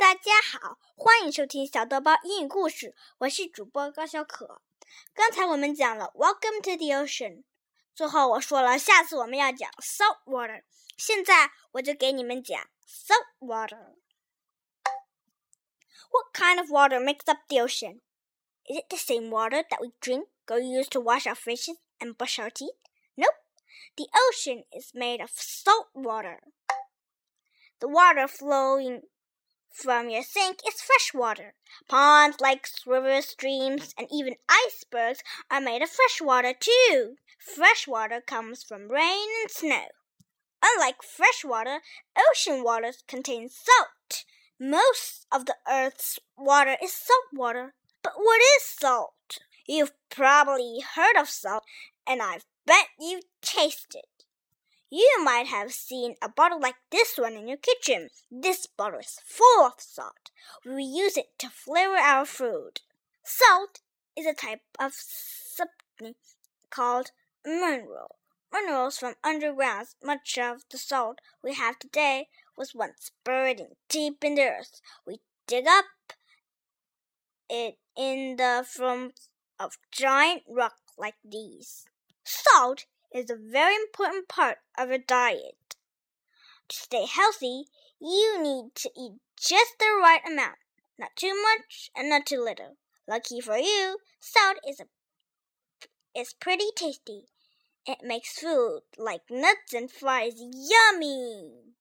大家好，欢迎收听小豆包英语故事，我是主播高小可。刚才我们讲了 Welcome to the ocean，最后我说了下次我们要讲 salt water，现在我就给你们讲 salt water。What kind of water makes up the ocean? Is it the same water that we drink or use to wash our fishes and brush our teeth? Nope. The ocean is made of salt water. The water flowing from your sink is fresh water. Ponds, lakes, rivers, streams, and even icebergs are made of fresh water too. Fresh water comes from rain and snow. Unlike fresh water, ocean water contains salt. Most of the Earth's water is salt water. But what is salt? You've probably heard of salt, and I bet you've tasted. You might have seen a bottle like this one in your kitchen. This bottle is full of salt. We use it to flavor our food. Salt is a type of something called mineral. Minerals from underground. Much of the salt we have today was once buried deep in the earth. We dig up it in the form of giant rock like these. Salt is a very important part of your diet. To stay healthy, you need to eat just the right amount, not too much and not too little. Lucky for you, salt is a is pretty tasty. It makes food like nuts and fries yummy.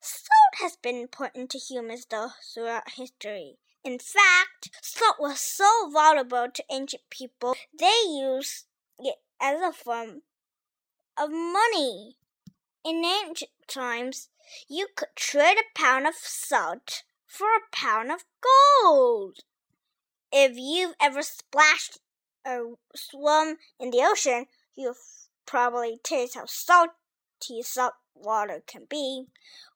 Salt has been important to humans though throughout history. In fact, salt was so valuable to ancient people, they used it as a form of money. In ancient times, you could trade a pound of salt for a pound of gold. If you've ever splashed or swum in the ocean, you've probably tasted how salty salt water can be.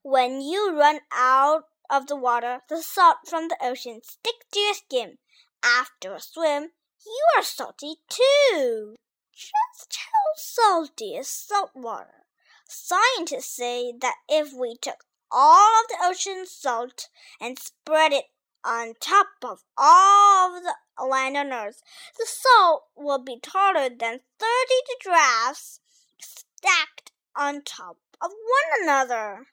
When you run out of the water, the salt from the ocean sticks to your skin. After a swim, you are salty too. Just how salty is salt water? Scientists say that if we took all of the ocean salt and spread it on top of all of the land on earth, the salt will be taller than 30 giraffes stacked on top of one another.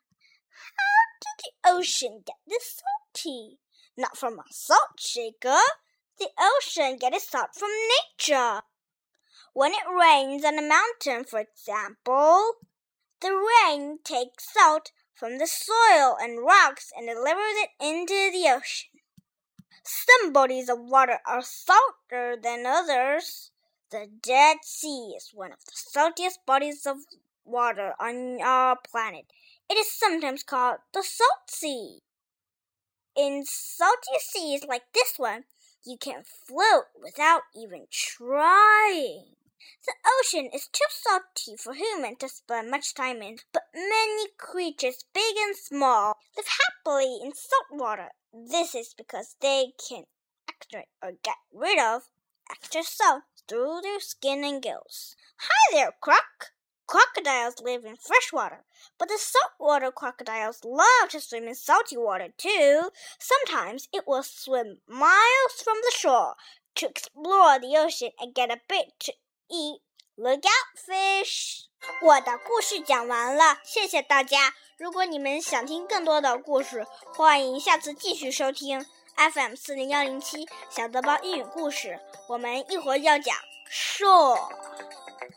How did the ocean get this salty? Not from a salt shaker. The ocean gets its salt from nature. When it rains on a mountain, for example, the rain takes salt from the soil and rocks and delivers it into the ocean. Some bodies of water are salter than others. The Dead Sea is one of the saltiest bodies of water on our planet. It is sometimes called the Salt Sea. In salty seas like this one, you can float without even trying. The ocean is too salty for humans to spend much time in, but many creatures, big and small, live happily in salt water. This is because they can extract or get rid of extra salt through their skin and gills. Hi there, Croc! Crocodiles live in fresh water, but the saltwater crocodiles love to swim in salty water too. Sometimes it will swim miles from the shore to explore the ocean and get a bit to 一 Look out, fish! 我的故事讲完了，谢谢大家。如果你们想听更多的故事，欢迎下次继续收听 FM 四零幺零七小德包英语故事。我们一会儿要讲 shore。